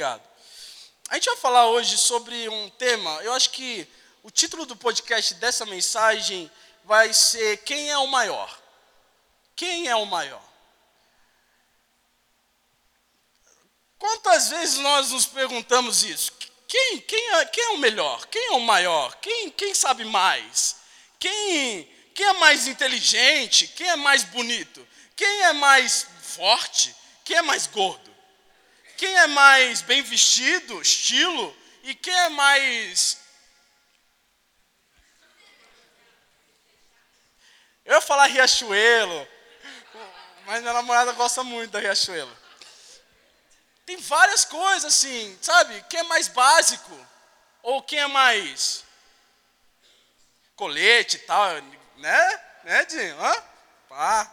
Obrigado. A gente vai falar hoje sobre um tema, eu acho que o título do podcast dessa mensagem vai ser Quem é o maior? Quem é o maior? Quantas vezes nós nos perguntamos isso? Quem, quem, é, quem é o melhor? Quem é o maior? Quem, quem sabe mais? Quem, quem é mais inteligente? Quem é mais bonito? Quem é mais forte? Quem é mais gordo? Quem é mais bem vestido, estilo? E quem é mais. Eu ia falar Riachuelo, mas minha namorada gosta muito da Riachuelo. Tem várias coisas assim, sabe? Quem é mais básico? Ou quem é mais colete e tal, né? Né, Dinho? Hã? Pá.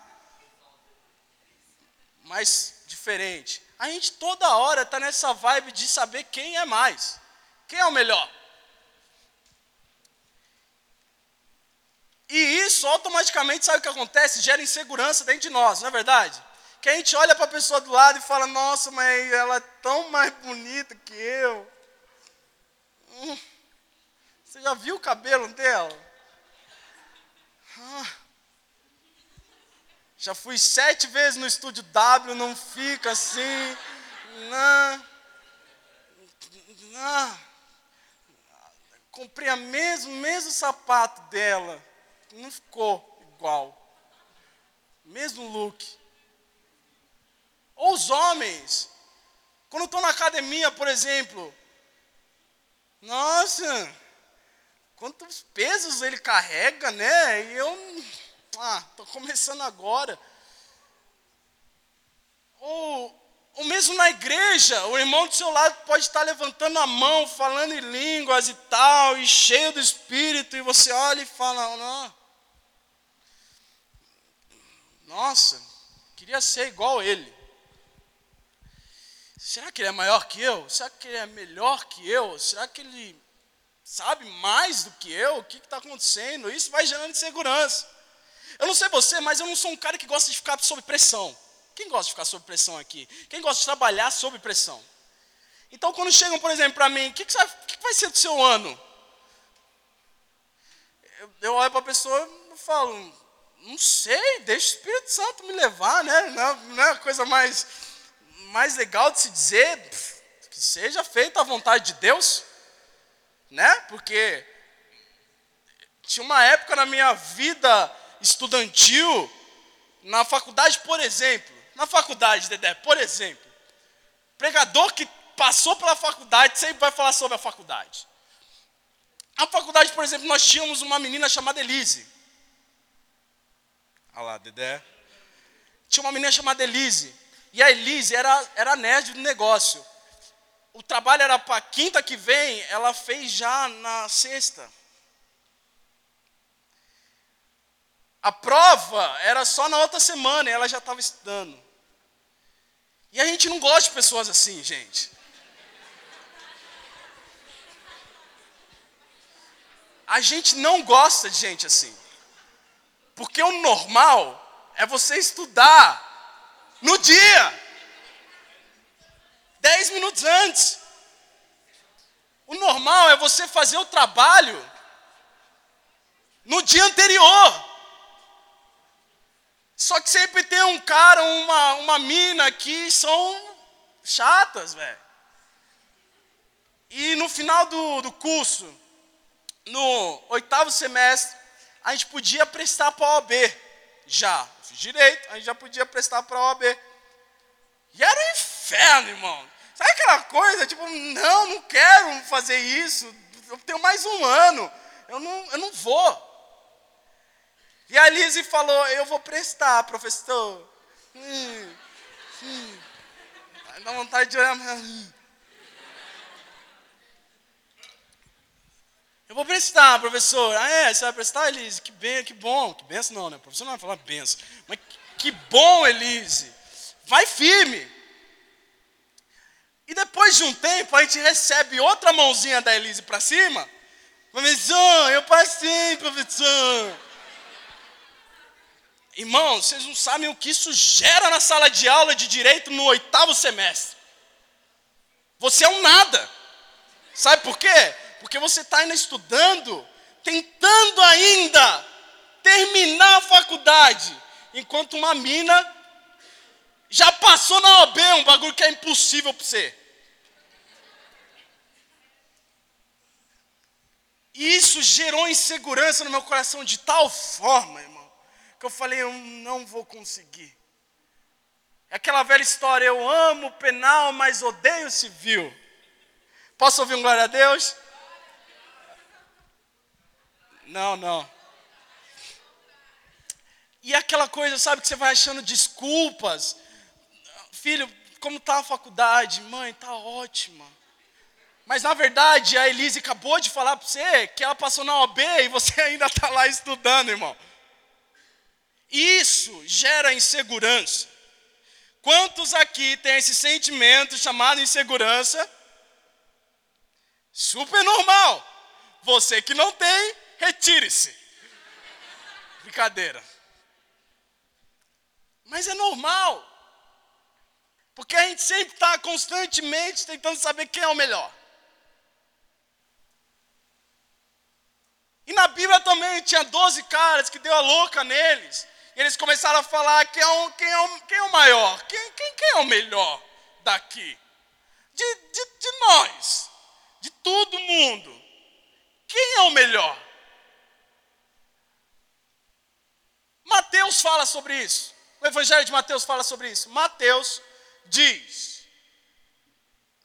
Mais diferente. A gente toda hora está nessa vibe de saber quem é mais. Quem é o melhor? E isso automaticamente, sabe o que acontece? Gera insegurança dentro de nós, não é verdade? Que a gente olha para a pessoa do lado e fala: Nossa, mas ela é tão mais bonita que eu. Hum, você já viu o cabelo dela? Ah, já fui sete vezes no estúdio W, não fica assim. Não. Não. Comprei a mesmo, mesmo sapato dela. Não ficou igual. Mesmo look. Ou os homens, quando estão na academia, por exemplo, nossa, quantos pesos ele carrega, né? E eu, ah, estou começando agora. Ou, ou mesmo na igreja, o irmão do seu lado pode estar levantando a mão, falando em línguas e tal, e cheio do Espírito, e você olha e fala, não, nossa, queria ser igual ele. Será que ele é maior que eu? Será que ele é melhor que eu? Será que ele sabe mais do que eu? O que está acontecendo? Isso vai gerando insegurança. Eu não sei você, mas eu não sou um cara que gosta de ficar sob pressão. Quem gosta de ficar sob pressão aqui? Quem gosta de trabalhar sob pressão? Então, quando chegam, por exemplo, para mim, o que, que, que, vai ser do seu ano? Eu, eu olho para a pessoa e falo, não sei, deixa o Espírito Santo me levar, né? Não, não é a coisa mais mais legal de se dizer que seja feita a vontade de Deus, né? Porque tinha uma época na minha vida estudantil, na faculdade, por exemplo, na faculdade, Dedé, por exemplo, pregador que passou pela faculdade sempre vai falar sobre a faculdade. Na faculdade, por exemplo, nós tínhamos uma menina chamada Elise. Olha lá, Dedé. Tinha uma menina chamada Elise. E a Elise era, era nerd do negócio. O trabalho era para quinta que vem, ela fez já na sexta. A prova era só na outra semana e ela já estava estudando. E a gente não gosta de pessoas assim, gente. A gente não gosta de gente assim. Porque o normal é você estudar no dia. Dez minutos antes. O normal é você fazer o trabalho no dia anterior. Só que sempre tem um cara, uma, uma mina que são chatas, velho. E no final do, do curso, no oitavo semestre, a gente podia prestar para a OAB já fiz direito, a gente já podia prestar para a OAB. E era um inferno, irmão. Sabe aquela coisa, tipo, não, não quero fazer isso, eu tenho mais um ano, eu não, eu não vou. E a Lise falou, eu vou prestar, professor. Hum, hum. Dá vontade de olhar. Hum. Eu vou prestar, professor. Ah, é? Você vai prestar, Elise? Que bem, que bom. Que benção não, né? O professor não vai falar benção. Mas que bom, Elise. Vai firme. E depois de um tempo, a gente recebe outra mãozinha da Elise para cima. Professor, eu passei, professor. Irmãos, vocês não sabem o que isso gera na sala de aula de direito no oitavo semestre. Você é um nada. Sabe por quê? Porque você está ainda estudando, tentando ainda terminar a faculdade, enquanto uma mina já passou na OB, um bagulho que é impossível para você. Isso gerou insegurança no meu coração de tal forma, irmão, que eu falei, eu não vou conseguir. É aquela velha história, eu amo o penal, mas odeio o civil. Posso ouvir um glória a Deus? Não, não. E aquela coisa, sabe, que você vai achando desculpas. Filho, como está a faculdade? Mãe, está ótima. Mas na verdade, a Elise acabou de falar para você que ela passou na OB e você ainda está lá estudando, irmão. Isso gera insegurança. Quantos aqui têm esse sentimento chamado insegurança? Super normal. Você que não tem, retire-se. Brincadeira. Mas é normal. Porque a gente sempre está constantemente tentando saber quem é o melhor. E na Bíblia também tinha 12 caras que deu a louca neles. Eles começaram a falar quem é o, quem é o, quem é o maior, quem, quem, quem é o melhor daqui. De, de, de nós, de todo mundo. Quem é o melhor? Mateus fala sobre isso. O Evangelho de Mateus fala sobre isso. Mateus diz,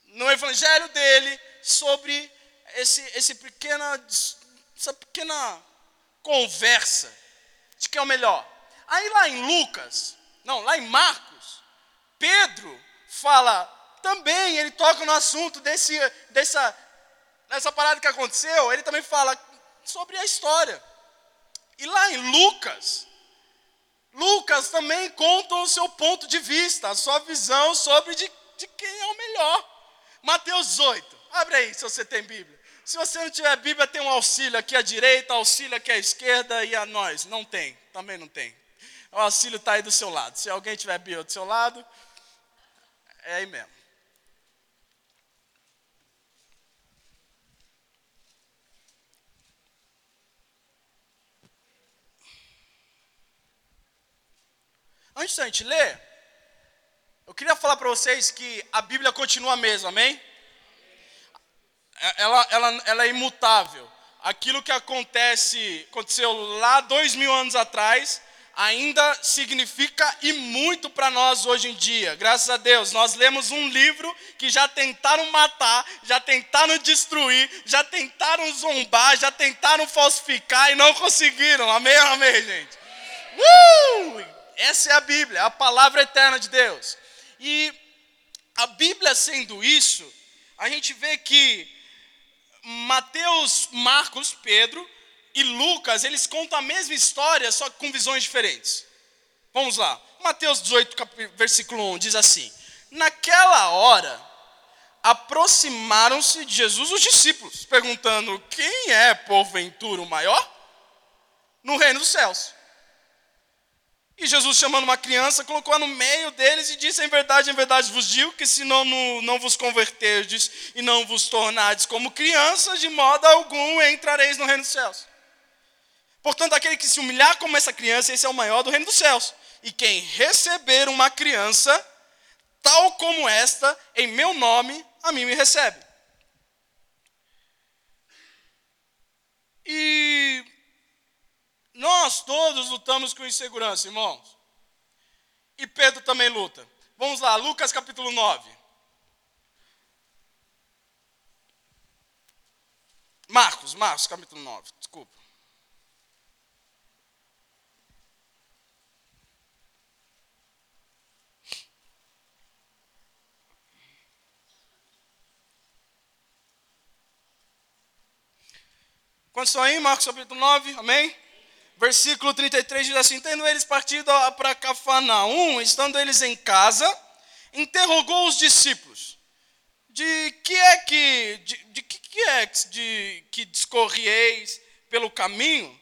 no Evangelho dele, sobre esse, esse pequena, essa pequena conversa de quem é o melhor. Aí lá em Lucas, não, lá em Marcos, Pedro fala também, ele toca no assunto desse, dessa, dessa parada que aconteceu, ele também fala sobre a história. E lá em Lucas, Lucas também conta o seu ponto de vista, a sua visão sobre de, de quem é o melhor. Mateus 18, abre aí se você tem Bíblia. Se você não tiver Bíblia, tem um auxílio aqui à direita, auxílio aqui à esquerda e a nós. Não tem, também não tem. O auxílio está aí do seu lado. Se alguém tiver Bíblia do seu lado, é aí mesmo. Antes da gente ler, eu queria falar para vocês que a Bíblia continua a mesma, amém? Ela, ela, ela é imutável. Aquilo que acontece, aconteceu lá dois mil anos atrás, ainda significa e muito para nós hoje em dia. Graças a Deus, nós lemos um livro que já tentaram matar, já tentaram destruir, já tentaram zombar, já tentaram falsificar e não conseguiram. Amém, amém, gente? Uh! Essa é a Bíblia, a palavra eterna de Deus. E a Bíblia sendo isso, a gente vê que Mateus, Marcos, Pedro e Lucas, eles contam a mesma história, só que com visões diferentes. Vamos lá. Mateus 18, versículo 1 diz assim: Naquela hora, aproximaram-se de Jesus os discípulos, perguntando: Quem é, porventura, o maior? No reino dos céus. E Jesus, chamando uma criança, colocou-a no meio deles e disse: Em verdade, em verdade vos digo que se não, não, vos converterdes e não vos tornardes como crianças, de modo algum entrareis no reino dos céus. Portanto, aquele que se humilhar como essa criança, esse é o maior do reino dos céus. E quem receber uma criança, tal como esta, em meu nome, a mim me recebe. E nós todos lutamos com insegurança, irmãos. E Pedro também luta. Vamos lá, Lucas capítulo 9. Marcos, Marcos capítulo 9, desculpa. Quantos estão aí? Marcos capítulo 9, amém? Versículo 33 diz assim: Tendo eles partido para Cafarnaum, estando eles em casa, interrogou os discípulos: De que é que, de, de que é de, que discorrieis pelo caminho?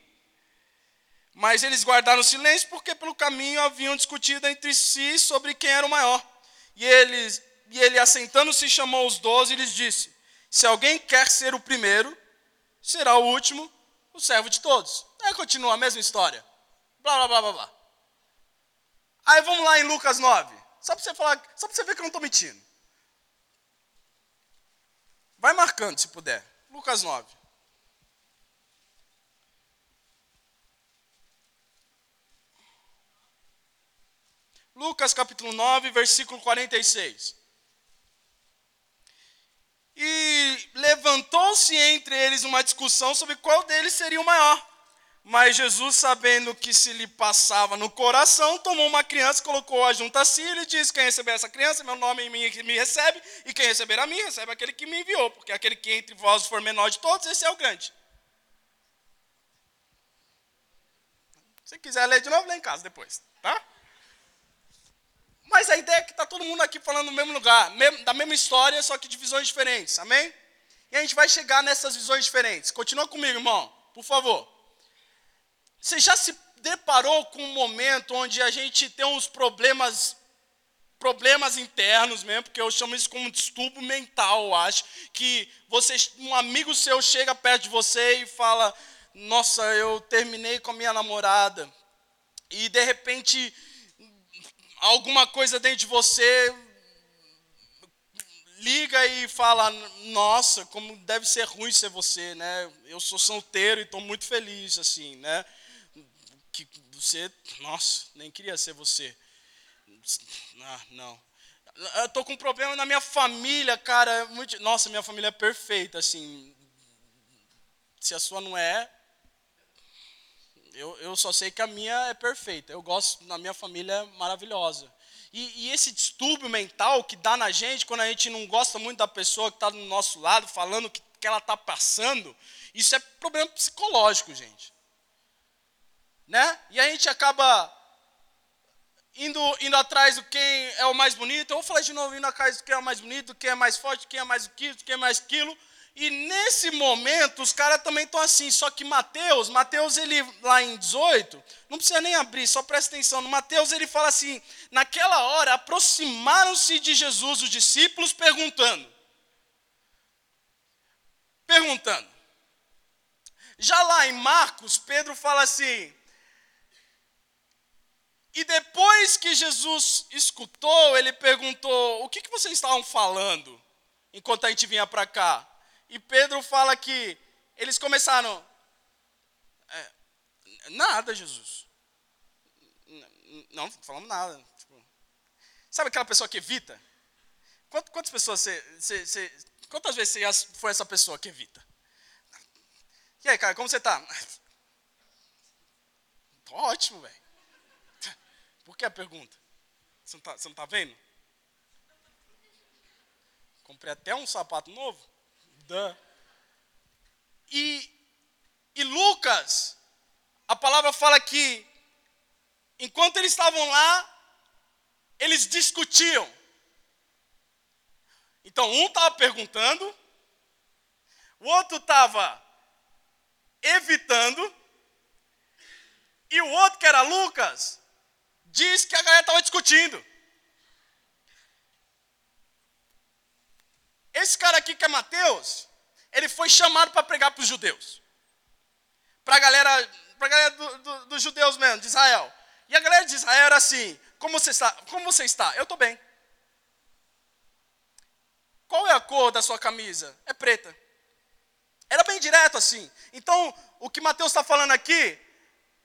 Mas eles guardaram silêncio porque pelo caminho haviam discutido entre si sobre quem era o maior. E eles e ele assentando-se chamou os doze e lhes disse: Se alguém quer ser o primeiro, será o último, o servo de todos. Aí continua a mesma história. Blá, blá, blá, blá, blá. Aí vamos lá em Lucas 9. Só para você falar, só para você ver que eu não estou mentindo. Vai marcando, se puder. Lucas 9. Lucas capítulo 9, versículo 46. E levantou-se entre eles uma discussão sobre qual deles seria o maior. Mas Jesus, sabendo que se lhe passava no coração, tomou uma criança, colocou-a junto a si e lhe disse: Quem receber essa criança, meu nome me, me recebe, e quem receber a mim, recebe aquele que me enviou, porque aquele que entre vós for menor de todos, esse é o grande. Se quiser ler de novo, lê em casa depois, tá? Mas a ideia é que está todo mundo aqui falando no mesmo lugar, da mesma história, só que de visões diferentes, amém? E a gente vai chegar nessas visões diferentes. Continua comigo, irmão, por favor. Você já se deparou com um momento onde a gente tem uns problemas problemas internos mesmo, porque eu chamo isso como um distúrbio mental, eu acho, que você, um amigo seu chega perto de você e fala: "Nossa, eu terminei com a minha namorada". E de repente alguma coisa dentro de você liga e fala: "Nossa, como deve ser ruim ser você, né? Eu sou solteiro e estou muito feliz assim, né?" que você, nossa, nem queria ser você. Ah, não. Eu tô com um problema na minha família, cara. Muito, nossa, minha família é perfeita, assim. Se a sua não é, eu, eu só sei que a minha é perfeita. Eu gosto, na minha família é maravilhosa. E, e, esse distúrbio mental que dá na gente quando a gente não gosta muito da pessoa que está do nosso lado, falando o que, que ela está passando, isso é problema psicológico, gente né? E a gente acaba indo, indo atrás do quem é o mais bonito. Eu vou falar de novo, indo atrás do quem é o mais bonito, quem é mais forte, quem é mais aquilo, quem é mais aquilo. E nesse momento, os caras também estão assim. Só que Mateus, Mateus, ele lá em 18, não precisa nem abrir, só presta atenção. No Mateus, ele fala assim: naquela hora, aproximaram-se de Jesus os discípulos, perguntando. Perguntando. Já lá em Marcos, Pedro fala assim: e depois que Jesus escutou, ele perguntou: O que, que vocês estavam falando enquanto a gente vinha para cá? E Pedro fala que eles começaram: é, Nada, Jesus. Não, não falamos nada. Tipo, sabe aquela pessoa que evita? Quantas pessoas você, você, você, Quantas vezes você foi essa pessoa que evita? E aí, cara, como você está? Ótimo, velho. Por que a pergunta? Você não está tá vendo? Comprei até um sapato novo. E, e Lucas, a palavra fala que, enquanto eles estavam lá, eles discutiam. Então, um estava perguntando, o outro estava evitando, e o outro, que era Lucas, diz que a galera estava discutindo. Esse cara aqui que é Mateus, ele foi chamado para pregar para os judeus. Para a galera, pra galera dos do, do judeus mesmo, de Israel. E a galera de Israel era assim: como você está? Como você está? Eu estou bem. Qual é a cor da sua camisa? É preta. Era bem direto assim. Então, o que Mateus está falando aqui,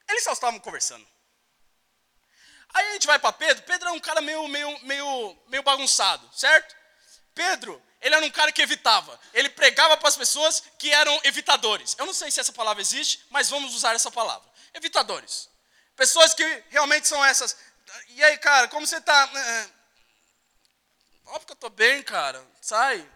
eles só estavam conversando. Aí a gente vai para Pedro. Pedro é um cara meio, meio, meio, meio bagunçado, certo? Pedro, ele era um cara que evitava. Ele pregava para as pessoas que eram evitadores. Eu não sei se essa palavra existe, mas vamos usar essa palavra. Evitadores. Pessoas que realmente são essas. E aí, cara, como você está? É... Óbvio que eu estou bem, cara. Sai.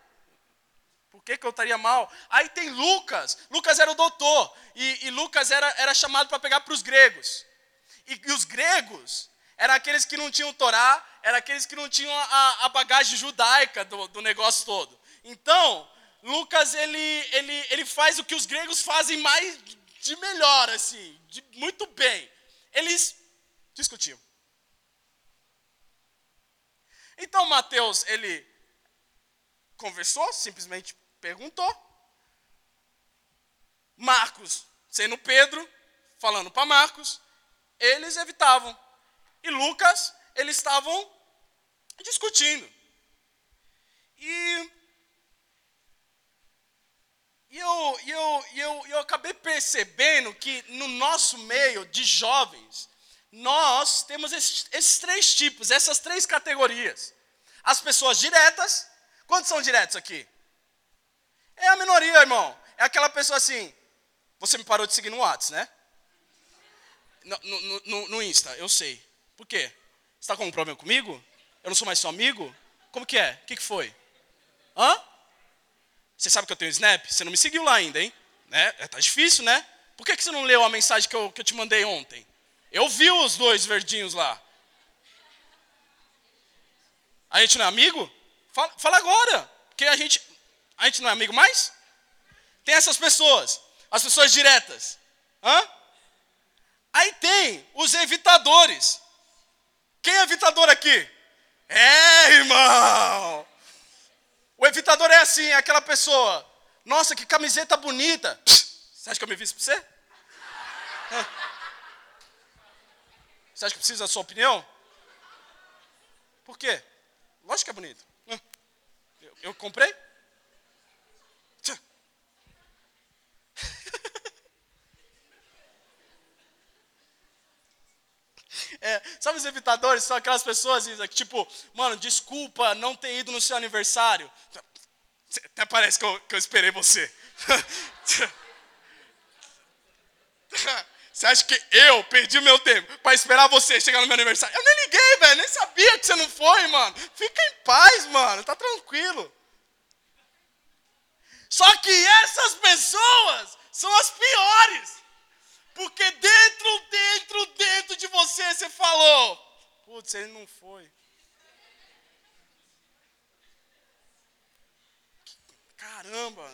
Por que, que eu estaria mal? Aí tem Lucas. Lucas era o doutor. E, e Lucas era, era chamado para pegar para os gregos. E, e os gregos eram aqueles que não tinham Torá, eram aqueles que não tinham a, a bagagem judaica do, do, negócio todo. Então, Lucas, ele, ele, ele faz o que os gregos fazem mais de melhor, assim, de muito bem. Eles discutiam. Então, Mateus, ele conversou, simplesmente perguntou. Marcos, sendo Pedro, falando para Marcos, eles evitavam. E Lucas, eles estavam discutindo. E, e eu, eu, eu, eu acabei percebendo que no nosso meio de jovens, nós temos esses, esses três tipos, essas três categorias. As pessoas diretas, quantos são diretos aqui? É a minoria, irmão. É aquela pessoa assim, você me parou de seguir no WhatsApp, né? No, no, no, no Insta, eu sei. Por quê? Você está com um problema comigo? Eu não sou mais seu amigo? Como que é? O que, que foi? Hã? Você sabe que eu tenho Snap? Você não me seguiu lá ainda, hein? Né? É, tá difícil, né? Por que, que você não leu a mensagem que eu, que eu te mandei ontem? Eu vi os dois verdinhos lá. A gente não é amigo? Fala, fala agora. Porque a gente, a gente não é amigo mais? Tem essas pessoas. As pessoas diretas. Hã? Aí tem os evitadores. Quem é evitador aqui? É, irmão! O evitador é assim, é aquela pessoa. Nossa, que camiseta bonita. Você acha que eu me visto pra você? Você acha que precisa da sua opinião? Por quê? Lógico que é bonito. Eu, eu comprei? É, sabe os evitadores? São aquelas pessoas que, tipo, mano, desculpa não ter ido no seu aniversário. Até parece que eu, que eu esperei você. Você acha que eu perdi meu tempo para esperar você chegar no meu aniversário? Eu nem liguei, velho, nem sabia que você não foi, mano. Fica em paz, mano, tá tranquilo. Só que essas pessoas são as piores. Porque dentro, dentro, dentro de você você falou: Putz, ele não foi. Caramba.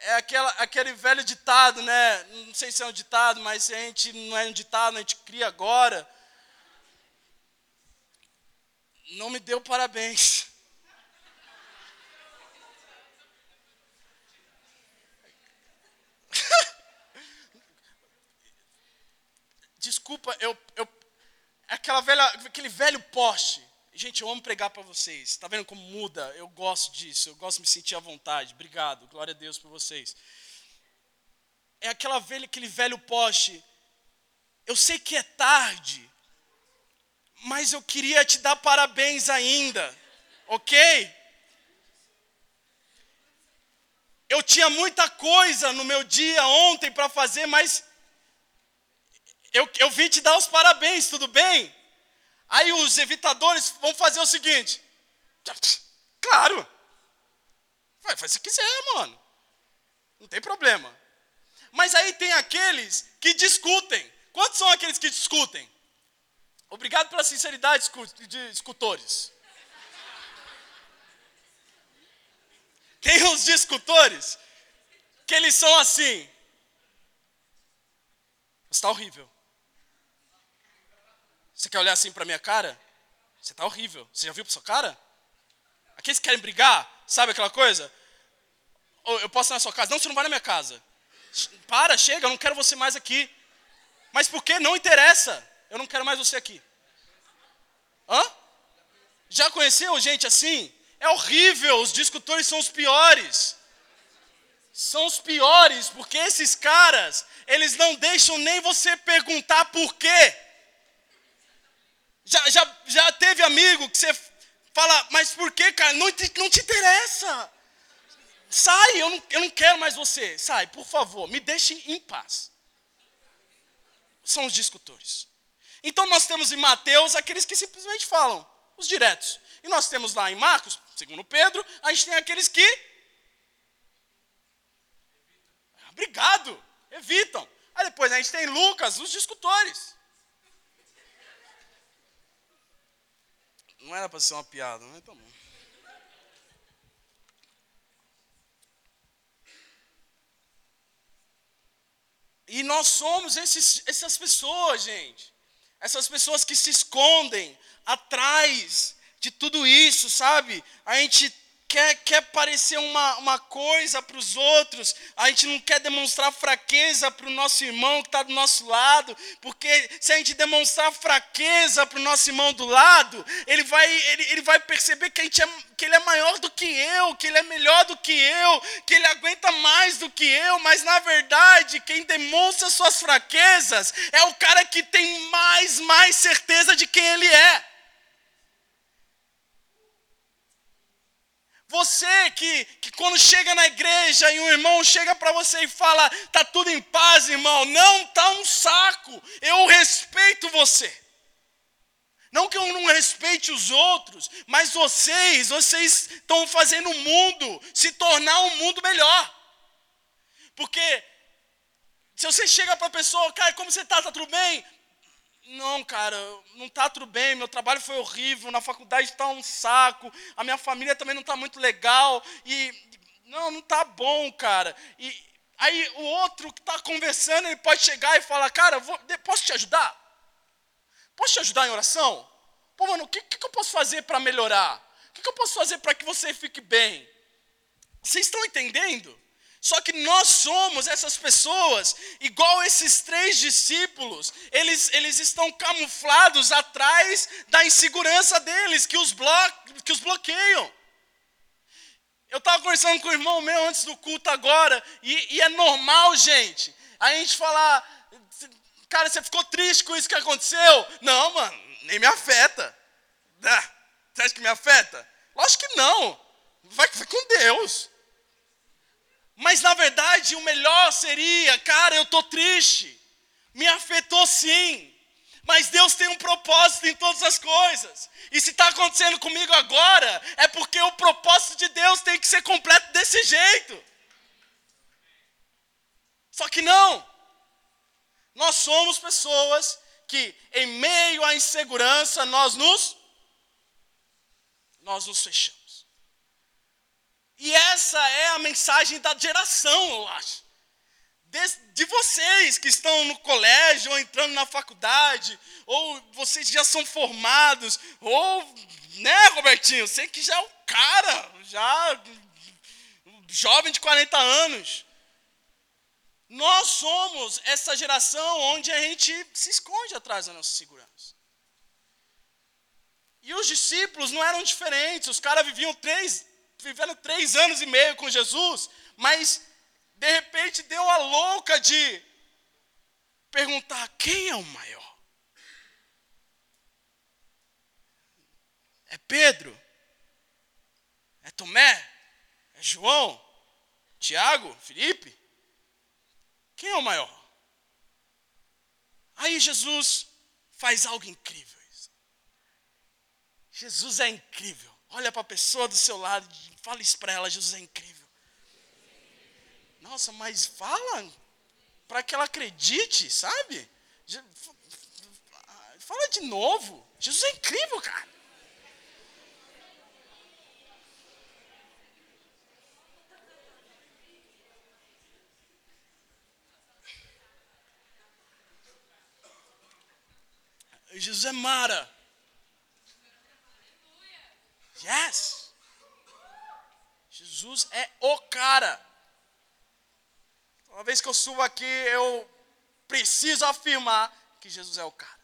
É aquela, aquele velho ditado, né? Não sei se é um ditado, mas a gente não é um ditado, a gente cria agora. Não me deu parabéns. Desculpa, eu, eu aquela velha, aquele velho poste. Gente, eu amo pregar para vocês. Está vendo como muda? Eu gosto disso. Eu gosto de me sentir à vontade. Obrigado. Glória a Deus por vocês. É aquela velha, aquele velho poste. Eu sei que é tarde, mas eu queria te dar parabéns ainda. OK? Eu tinha muita coisa no meu dia ontem para fazer, mas eu, eu vim te dar os parabéns, tudo bem? Aí os evitadores vão fazer o seguinte: claro, vai, faz se quiser, mano, não tem problema. Mas aí tem aqueles que discutem. Quantos são aqueles que discutem? Obrigado pela sinceridade de escutores. Tem os discutores que eles são assim. Está horrível. Você quer olhar assim para minha cara? Você está horrível. Você já viu para sua cara? Aqueles que querem brigar, sabe aquela coisa? Ou eu posso ir na sua casa? Não, você não vai na minha casa. Para, chega, eu não quero você mais aqui. Mas por que? Não interessa. Eu não quero mais você aqui. Hã? Já conheceu gente assim? É horrível, os discutores são os piores. São os piores, porque esses caras, eles não deixam nem você perguntar por quê. Já, já, já teve amigo que você fala, mas por que, cara? Não te, não te interessa. Sai, eu não, eu não quero mais você. Sai, por favor, me deixe em paz. São os discutores. Então nós temos em Mateus aqueles que simplesmente falam, os diretos. E nós temos lá em Marcos, segundo Pedro, a gente tem aqueles que. Obrigado, evitam. Aí depois a gente tem Lucas, os discutores. Não era para ser uma piada, mas tá bom. E nós somos esses, essas pessoas, gente. Essas pessoas que se escondem atrás de tudo isso, sabe? A gente quer, quer parecer uma, uma coisa para os outros, a gente não quer demonstrar fraqueza para o nosso irmão que está do nosso lado, porque se a gente demonstrar fraqueza para o nosso irmão do lado, ele vai, ele, ele vai perceber que, a gente é, que ele é maior do que eu, que ele é melhor do que eu, que ele aguenta mais do que eu, mas na verdade, quem demonstra suas fraquezas é o cara que tem mais, mais certeza de quem ele é. Você que, que quando chega na igreja e um irmão chega para você e fala, tá tudo em paz, irmão, não tá um saco. Eu respeito você. Não que eu não respeite os outros, mas vocês, vocês estão fazendo o mundo se tornar um mundo melhor. Porque se você chega para a pessoa, cara, como você está? Está tudo bem? Não, cara, não está tudo bem, meu trabalho foi horrível, na faculdade está um saco, a minha família também não está muito legal, e não, não está bom, cara. E aí o outro que está conversando, ele pode chegar e falar, cara, vou, posso te ajudar? Posso te ajudar em oração? Pô, mano, o que, que eu posso fazer para melhorar? O que, que eu posso fazer para que você fique bem? Vocês estão entendendo? Só que nós somos essas pessoas, igual esses três discípulos, eles, eles estão camuflados atrás da insegurança deles, que os, blo que os bloqueiam. Eu estava conversando com o irmão meu antes do culto agora, e, e é normal, gente, a gente falar, cara, você ficou triste com isso que aconteceu? Não, mano, nem me afeta. Ah, você acha que me afeta? Lógico que não. Vai, vai com Deus. Mas na verdade o melhor seria, cara, eu estou triste. Me afetou sim. Mas Deus tem um propósito em todas as coisas. E se está acontecendo comigo agora, é porque o propósito de Deus tem que ser completo desse jeito. Só que não. Nós somos pessoas que, em meio à insegurança, nós nos, nós nos fechamos. E essa é a mensagem da geração, eu acho. De, de, vocês que estão no colégio, ou entrando na faculdade, ou vocês já são formados, ou, né, Robertinho, sei que já é o cara, já jovem de 40 anos. Nós somos essa geração onde a gente se esconde atrás da nossa segurança. E os discípulos não eram diferentes, os caras viviam três, vivendo três anos e meio com Jesus, mas de repente deu a louca de perguntar quem é o maior. É Pedro? É Tomé? É João? Tiago? Felipe? Quem é o maior? Aí Jesus faz algo incrível. Jesus é incrível. Olha para a pessoa do seu lado fala isso para ela: Jesus é incrível. Nossa, mas fala para que ela acredite, sabe? Fala de novo. Jesus é incrível, cara. Jesus é Mara. Yes. Jesus é o cara. Uma vez que eu subo aqui, eu preciso afirmar que Jesus é o cara.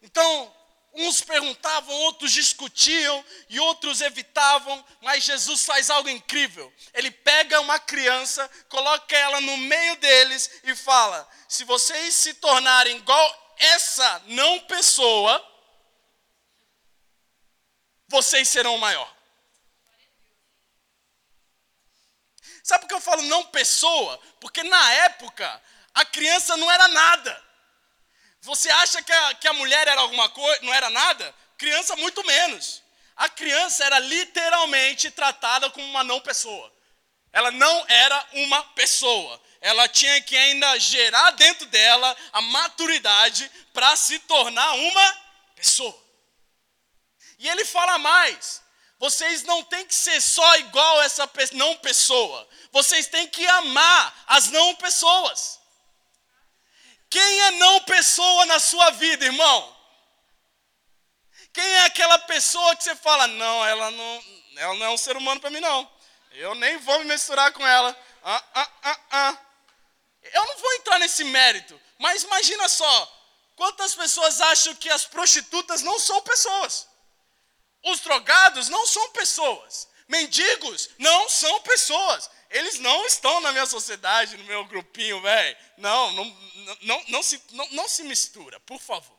Então, uns perguntavam, outros discutiam e outros evitavam, mas Jesus faz algo incrível. Ele pega uma criança, coloca ela no meio deles e fala: se vocês se tornarem igual essa não pessoa, vocês serão maior. Sabe por que eu falo não pessoa? Porque na época a criança não era nada. Você acha que a, que a mulher era alguma coisa, não era nada? Criança muito menos. A criança era literalmente tratada como uma não pessoa. Ela não era uma pessoa. Ela tinha que ainda gerar dentro dela a maturidade para se tornar uma pessoa. E ele fala mais: vocês não têm que ser só igual essa não pessoa, vocês têm que amar as não pessoas. Quem é não pessoa na sua vida, irmão? Quem é aquela pessoa que você fala, não, ela não, ela não é um ser humano para mim, não. Eu nem vou me misturar com ela. Ah, ah, ah, ah. Eu não vou entrar nesse mérito, mas imagina só, quantas pessoas acham que as prostitutas não são pessoas? Os drogados não são pessoas. Mendigos não são pessoas. Eles não estão na minha sociedade, no meu grupinho, velho. Não, não, não, não, se, não, não se mistura, por favor.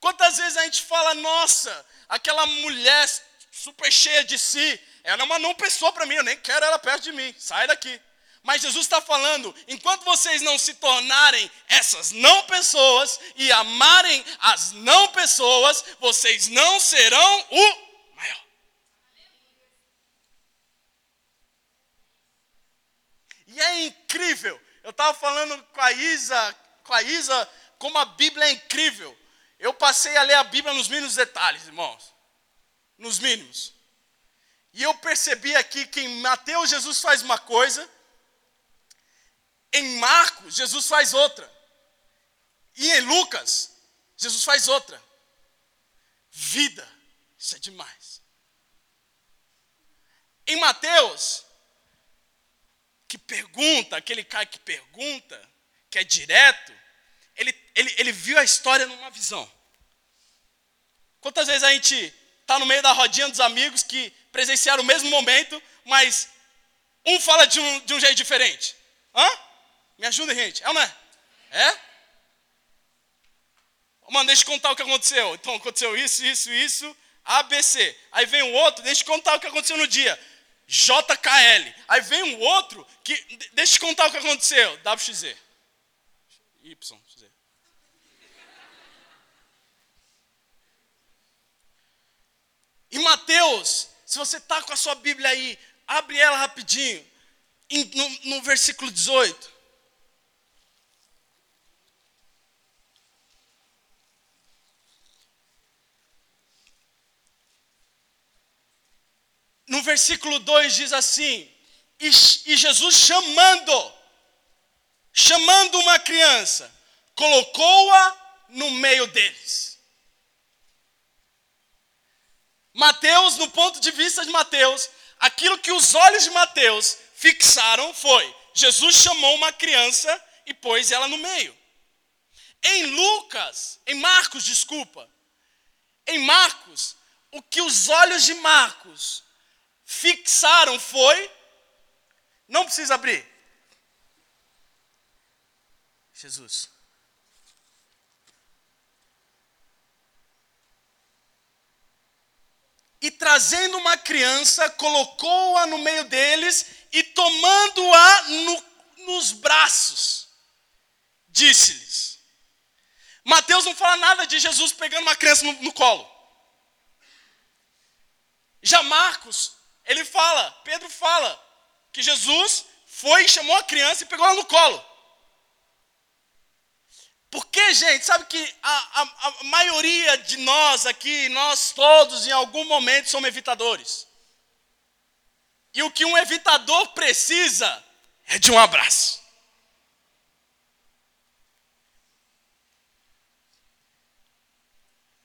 Quantas vezes a gente fala, nossa, aquela mulher super cheia de si, ela é uma não pessoa para mim, eu nem quero ela perto de mim, sai daqui. Mas Jesus está falando: enquanto vocês não se tornarem essas não pessoas e amarem as não pessoas, vocês não serão o maior. E é incrível. Eu estava falando com a Isa, com a Isa, como a Bíblia é incrível. Eu passei a ler a Bíblia nos mínimos detalhes, irmãos. Nos mínimos. E eu percebi aqui que em Mateus Jesus faz uma coisa, em Marcos Jesus faz outra. E em Lucas Jesus faz outra. Vida, isso é demais. Em Mateus, que pergunta, aquele cara que pergunta, que é direto, ele, ele, ele viu a história numa visão. Quantas vezes a gente está no meio da rodinha dos amigos que presenciaram o mesmo momento, mas um fala de um, de um jeito diferente? Hã? Me ajuda, gente. É ou não é? É? Mano, deixa eu contar o que aconteceu. Então, aconteceu isso, isso, isso, ABC. Aí vem um outro, deixa eu contar o que aconteceu no dia. JKL. Aí vem um outro que. Deixa eu contar o que aconteceu. WXZ. YZ. Em Mateus, se você está com a sua Bíblia aí, abre ela rapidinho. No, no versículo 18. No versículo 2 diz assim: e, e Jesus chamando, chamando uma criança, colocou-a no meio deles. Mateus, no ponto de vista de Mateus, aquilo que os olhos de Mateus fixaram foi: Jesus chamou uma criança e pôs ela no meio. Em Lucas, em Marcos, desculpa, em Marcos, o que os olhos de Marcos fixaram foi. Não precisa abrir. Jesus. E trazendo uma criança, colocou-a no meio deles e tomando-a no, nos braços, disse-lhes. Mateus não fala nada de Jesus pegando uma criança no, no colo. Já Marcos ele fala, Pedro fala, que Jesus foi, chamou a criança e pegou ela no colo. Porque, gente, sabe que a, a, a, maioria de nós aqui, nós todos, em algum momento, somos evitadores. E o que um evitador precisa é de um abraço.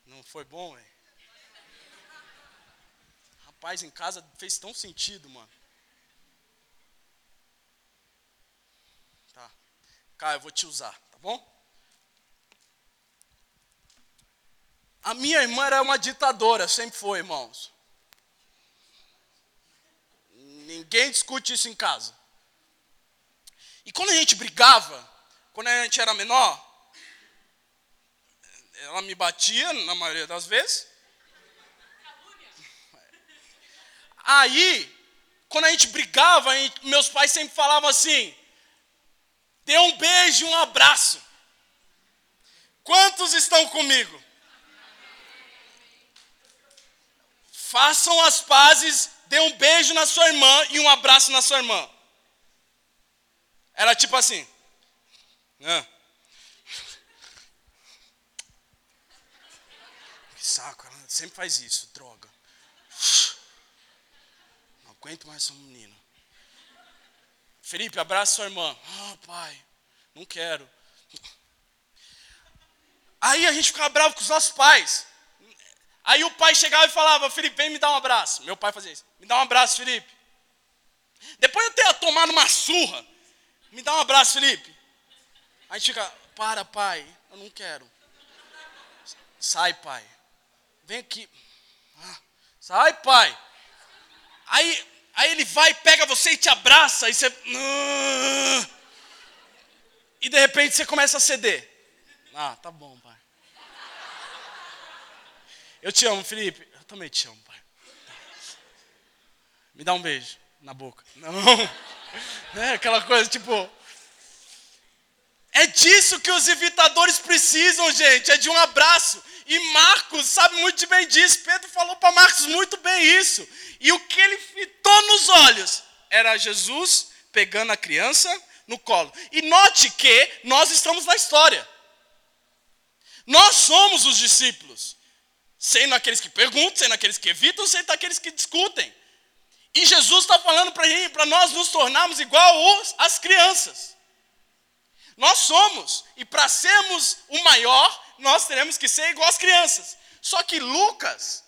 Não foi bom, hein? Rapaz, em casa fez tão sentido, mano. Tá. Cara, eu vou te usar, tá bom? A minha irmã era uma ditadora, sempre foi, irmãos. Ninguém discute isso em casa. E quando a gente brigava, quando a gente era menor, ela me batia, na maioria das vezes. Aí, quando a gente brigava, a gente, meus pais sempre falavam assim: dê um beijo e um abraço. Quantos estão comigo? Façam as pazes, dê um beijo na sua irmã e um abraço na sua irmã. Era tipo assim. Que saco, ela sempre faz isso, droga aguento mais essa menina. Felipe, abraça sua irmã. Ah, oh, pai, não quero. Aí a gente ficava bravo com os nossos pais. Aí o pai chegava e falava, Felipe, vem me dar um abraço. Meu pai fazia isso. Me dá um abraço, Felipe. Depois eu ter tomado uma surra, me dá um abraço, Felipe. Aí a gente fica, para, pai, eu não quero. Sai, pai. Vem aqui. Ah, sai, pai. Aí, aí ele vai, pega você e te abraça, e você. E de repente você começa a ceder. Ah, tá bom, pai. Eu te amo, Felipe. Eu também te amo, pai. Me dá um beijo na boca. Não. É aquela coisa tipo. É disso que os evitadores precisam, gente. É de um abraço. E Marcos sabe muito bem disso. Pedro falou para Marcos muito bem isso. E o que ele fitou nos olhos era Jesus pegando a criança no colo. E note que nós estamos na história. Nós somos os discípulos. Sendo aqueles que perguntam, sendo aqueles que evitam, sendo aqueles que discutem. E Jesus está falando para nós nos tornarmos igual as crianças. Nós somos, e para sermos o maior, nós teremos que ser igual as crianças. Só que Lucas,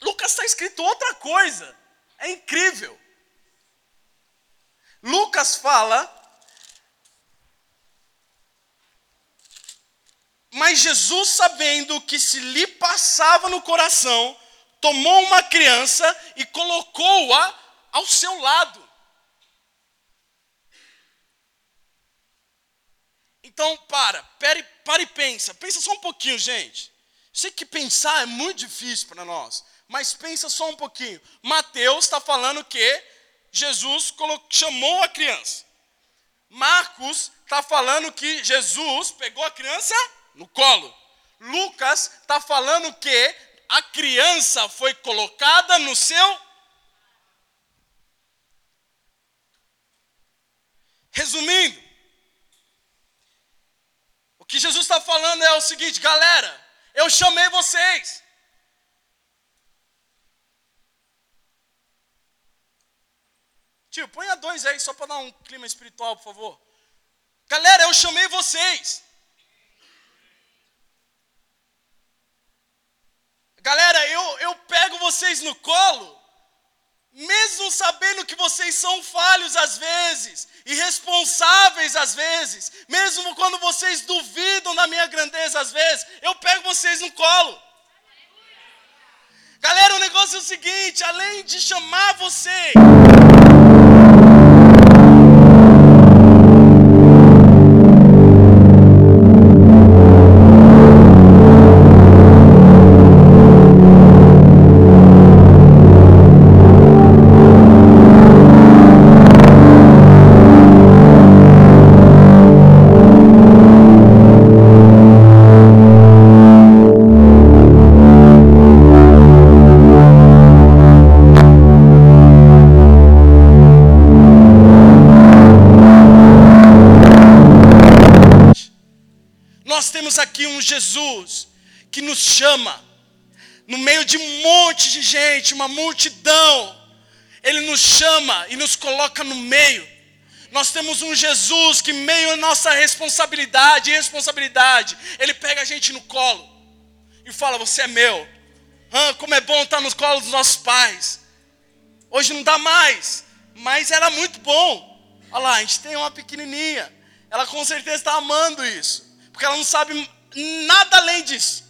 Lucas está escrito outra coisa. É incrível. Lucas fala, mas Jesus, sabendo que se lhe passava no coração, tomou uma criança e colocou-a ao seu lado. Então, para, pare, para e pensa. Pensa só um pouquinho, gente. Sei que pensar é muito difícil para nós, mas pensa só um pouquinho. Mateus está falando que Jesus chamou a criança. Marcos está falando que Jesus pegou a criança no colo. Lucas está falando que a criança foi colocada no seu. Resumindo, o que Jesus está falando é o seguinte, galera, eu chamei vocês. Tio, ponha dois aí só para dar um clima espiritual, por favor. Galera, eu chamei vocês. Galera, eu, eu pego vocês no colo, mesmo sabendo que vocês são falhos às vezes, irresponsáveis às vezes, mesmo quando vocês duvidam da minha grandeza às vezes, eu pego vocês no colo. Galera, o negócio é o seguinte: além de chamar vocês. Uma multidão, Ele nos chama e nos coloca no meio. Nós temos um Jesus que, meio à nossa responsabilidade e responsabilidade, Ele pega a gente no colo e fala: Você é meu. Ah, como é bom estar nos colos dos nossos pais. Hoje não dá mais, mas era muito bom. Olha lá, a gente tem uma pequenininha. Ela com certeza está amando isso, porque ela não sabe nada além disso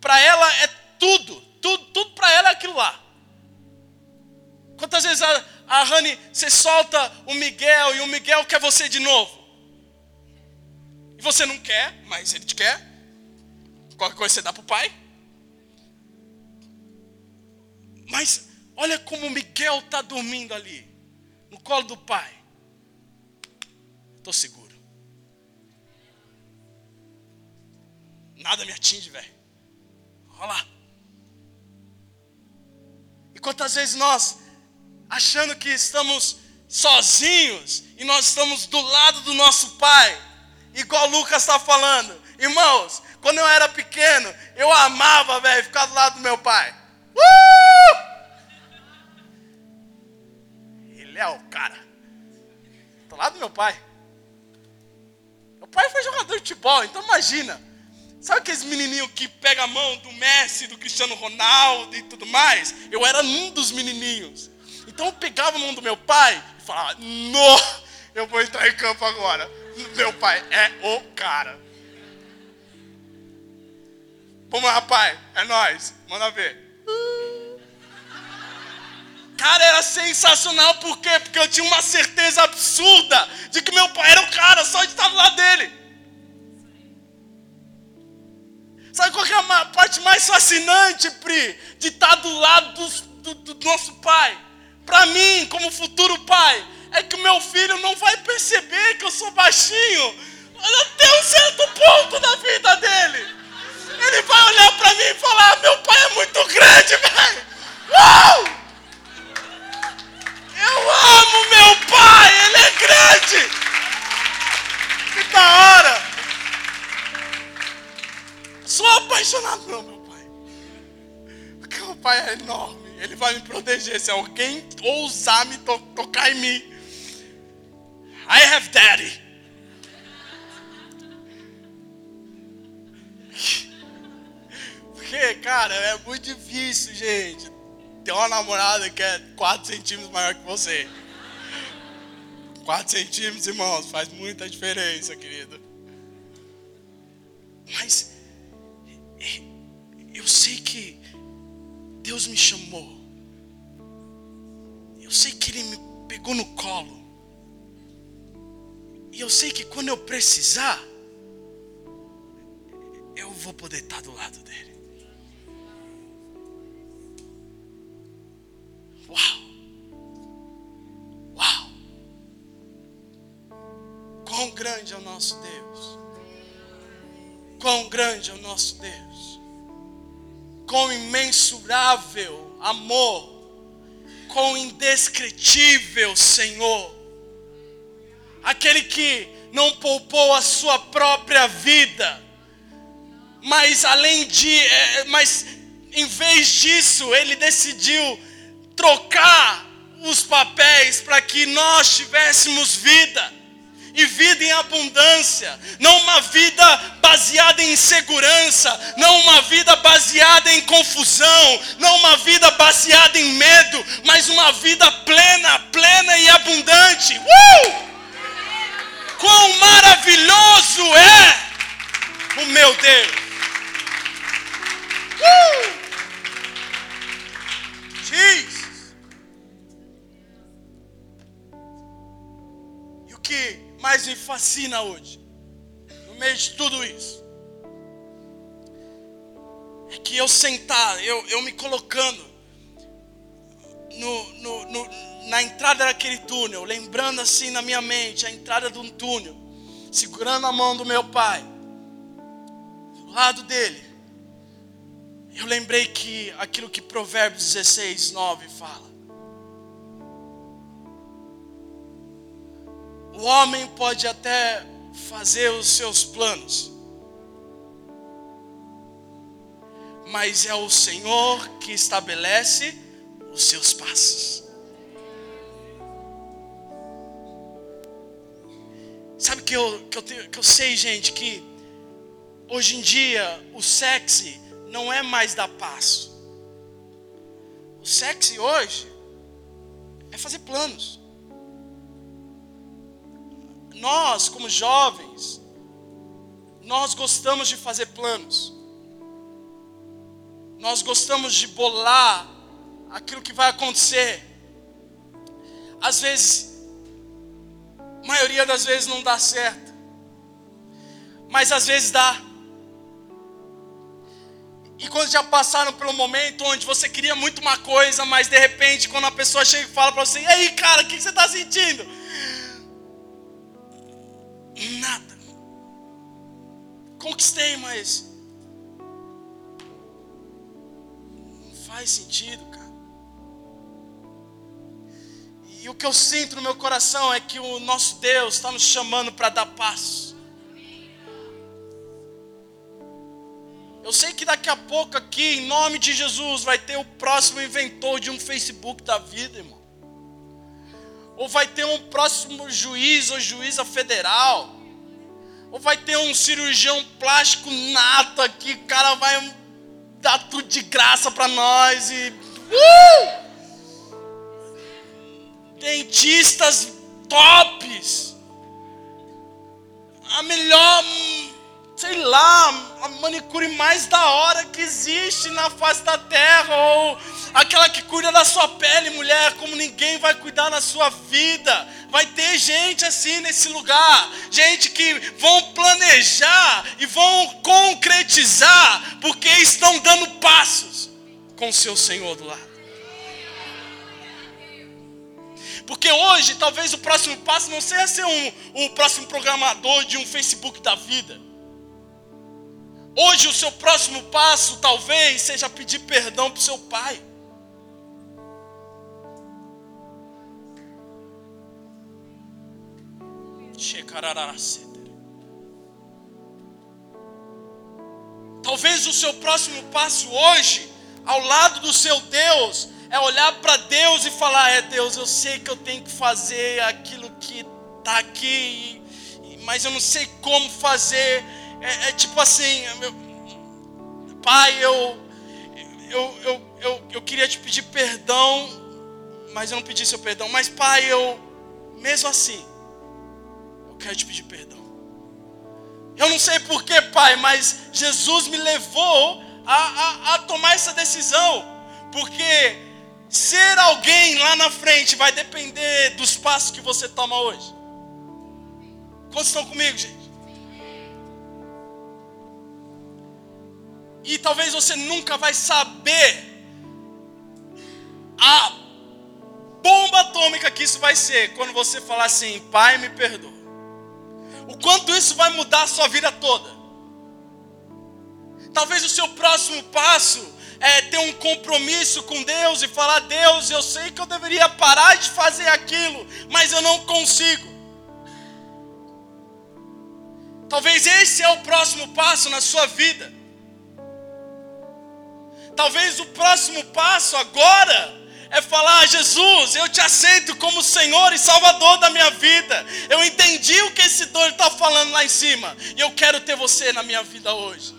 para ela é tudo, tudo, tudo para ela é aquilo lá. Quantas vezes a, a Rani, você solta o Miguel e o Miguel quer você de novo? E você não quer, mas ele te quer. Qualquer coisa você dá para o pai. Mas olha como o Miguel está dormindo ali, no colo do pai. Estou seguro. Nada me atinge, velho. Olha lá. Quantas vezes nós, achando que estamos sozinhos, e nós estamos do lado do nosso pai, igual Lucas está falando. Irmãos, quando eu era pequeno, eu amava, velho, ficar do lado do meu pai. Uh! Ele é o cara. Do lado do meu pai. Meu pai foi jogador de futebol, então imagina. Sabe aqueles menininhos que pega a mão do Messi, do Cristiano Ronaldo e tudo mais? Eu era um dos menininhos. Então eu pegava a mão do meu pai e falava: No, eu vou entrar em campo agora. Meu pai é o cara. Vamos lá, pai. É nós. Manda ver. Cara, era sensacional, por quê? Porque eu tinha uma certeza absurda de que meu pai era o cara, só de estar do lado dele. Sabe qual é a parte mais fascinante, Pri? De estar do lado do, do, nosso pai. Para mim, como futuro pai, é que o meu filho não vai perceber que eu sou baixinho até um certo ponto da vida dele. Ele vai olhar para mim e falar: meu pai é muito grande, velho. Uau! Eu amo meu pai, ele é grande. Que da hora. Sou apaixonado pelo meu pai. Porque meu pai é enorme. Ele vai me proteger se alguém ousar me to tocar em mim. I have daddy. Porque, cara, é muito difícil, gente ter uma namorada que é 4 centímetros maior que você. 4 centímetros, irmãos, faz muita diferença, querido. Mas eu sei que Deus me chamou. Eu sei que Ele me pegou no colo. E eu sei que quando eu precisar, eu vou poder estar do lado dele. Uau! Uau! Quão grande é o nosso Deus! Quão grande é o nosso Deus! Quão imensurável amor! Quão indescritível Senhor! Aquele que não poupou a sua própria vida, mas além de, é, mas em vez disso, ele decidiu trocar os papéis para que nós tivéssemos vida e vida em abundância, não uma vida baseada em insegurança, não uma vida baseada em confusão, não uma vida baseada em medo, mas uma vida plena, plena e abundante. Uh! Quão maravilhoso é o meu Deus! Uh! Jesus! que mais me fascina hoje, no meio de tudo isso, é que eu sentar, eu, eu me colocando no, no, no, na entrada daquele túnel, lembrando assim na minha mente a entrada de um túnel, segurando a mão do meu pai, do lado dele, eu lembrei que aquilo que Provérbios 16, 9 fala. O homem pode até fazer os seus planos, mas é o Senhor que estabelece os seus passos. Sabe que eu, que eu, tenho, que eu sei, gente, que hoje em dia o sexy não é mais dar passo. O sexy hoje é fazer planos nós, como jovens, nós gostamos de fazer planos. Nós gostamos de bolar aquilo que vai acontecer. Às vezes, a maioria das vezes não dá certo. Mas às vezes dá. E quando já passaram pelo momento onde você queria muito uma coisa, mas de repente, quando a pessoa chega e fala para você: E aí, cara, o que você está sentindo? Nada. Conquistei, mas. Não faz sentido, cara. E o que eu sinto no meu coração é que o nosso Deus está nos chamando para dar passo. Eu sei que daqui a pouco aqui, em nome de Jesus, vai ter o próximo inventor de um Facebook da vida, irmão ou vai ter um próximo juiz ou juíza federal, Ou vai ter um cirurgião plástico nato aqui, o cara vai dar tudo de graça para nós e. Uh! Dentistas tops. A melhor, sei lá, a manicure mais da hora que existe na face da terra. Ou aquela que cuida da sua pele, mulher, como ninguém vai cuidar na sua vida. Vai ter gente assim nesse lugar, gente que vão planejar e vão concretizar, porque estão dando passos com o seu Senhor do lado. Porque hoje, talvez o próximo passo não seja ser um, o próximo programador de um Facebook da vida. Hoje, o seu próximo passo, talvez, seja pedir perdão para o seu pai. Talvez o seu próximo passo hoje, ao lado do seu Deus, é olhar para Deus e falar: É Deus, eu sei que eu tenho que fazer aquilo que está aqui, mas eu não sei como fazer. É, é tipo assim, meu, Pai, eu, eu, eu, eu, eu queria te pedir perdão, mas eu não pedi seu perdão. Mas, Pai, eu, mesmo assim, eu quero te pedir perdão. Eu não sei porquê, Pai, mas Jesus me levou a, a, a tomar essa decisão, porque Ser alguém lá na frente vai depender dos passos que você toma hoje. Quantos estão comigo, gente? E talvez você nunca vai saber a bomba atômica que isso vai ser quando você falar assim: Pai, me perdoa. O quanto isso vai mudar a sua vida toda. Talvez o seu próximo passo é, ter um compromisso com Deus e falar: Deus, eu sei que eu deveria parar de fazer aquilo, mas eu não consigo. Talvez esse é o próximo passo na sua vida. Talvez o próximo passo agora é falar: Jesus, eu te aceito como Senhor e Salvador da minha vida. Eu entendi o que esse doido está falando lá em cima, e eu quero ter você na minha vida hoje.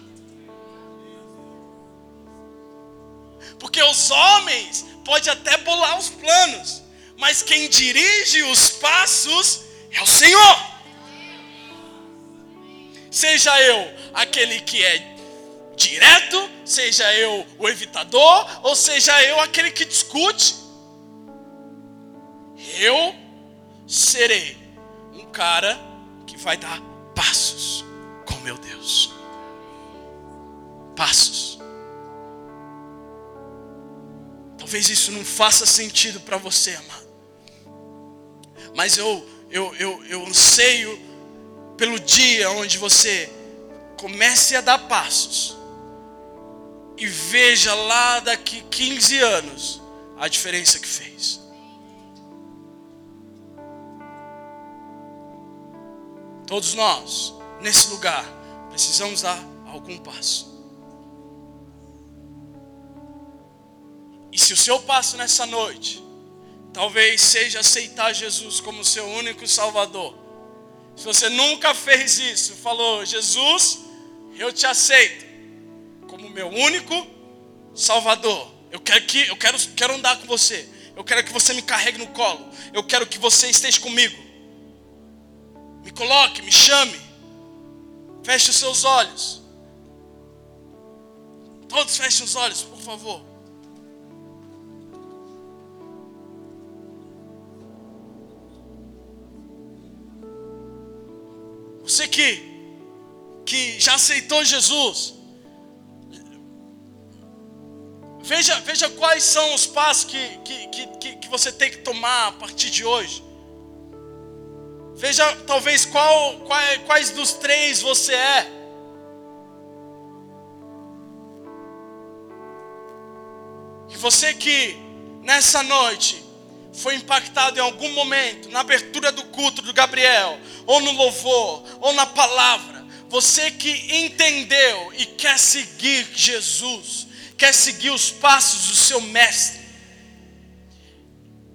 Porque os homens pode até bolar os planos, mas quem dirige os passos é o Senhor. Seja eu aquele que é direto, seja eu o evitador, ou seja eu aquele que discute, eu serei um cara que vai dar passos com meu Deus. Passos. Talvez isso não faça sentido para você, amado. Mas eu, eu, eu, eu anseio pelo dia onde você comece a dar passos e veja lá daqui 15 anos a diferença que fez. Todos nós, nesse lugar, precisamos dar algum passo. E se o seu passo nessa noite, talvez seja aceitar Jesus como seu único Salvador. Se você nunca fez isso, falou, Jesus, eu te aceito meu único Salvador. Eu quero que eu quero, quero andar com você. Eu quero que você me carregue no colo. Eu quero que você esteja comigo. Me coloque, me chame. Feche os seus olhos. Todos fechem os olhos, por favor. Você que, que já aceitou Jesus, veja, veja quais são os passos que, que, que, que você tem que tomar a partir de hoje. Veja talvez qual, qual, quais dos três você é. E você que nessa noite foi impactado em algum momento, na abertura do culto do Gabriel, ou no louvor, ou na palavra, você que entendeu e quer seguir Jesus, quer seguir os passos do seu mestre,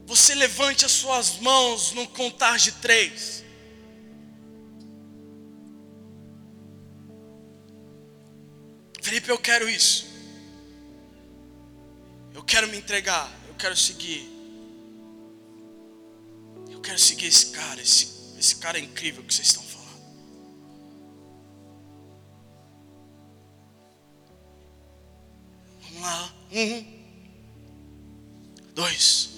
você levante as suas mãos no contar de três. Felipe, eu quero isso. Eu quero me entregar. Eu quero seguir. Eu quero seguir esse cara. Esse, esse cara é incrível que vocês estão Vamos lá. Um, dois,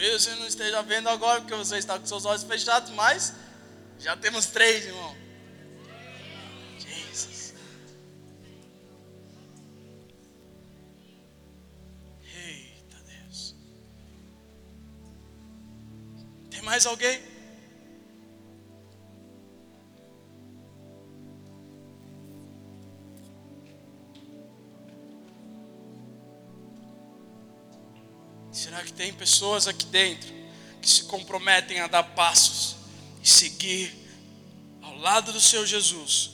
Talvez você não esteja vendo agora porque você está com seus olhos fechados, mas já temos três, irmão. Jesus. Eita Deus. Tem mais alguém? Tem pessoas aqui dentro que se comprometem a dar passos e seguir ao lado do seu Jesus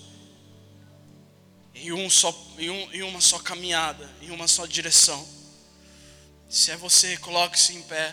em, um só, em, um, em uma só caminhada, em uma só direção? Se é você, coloque-se em pé.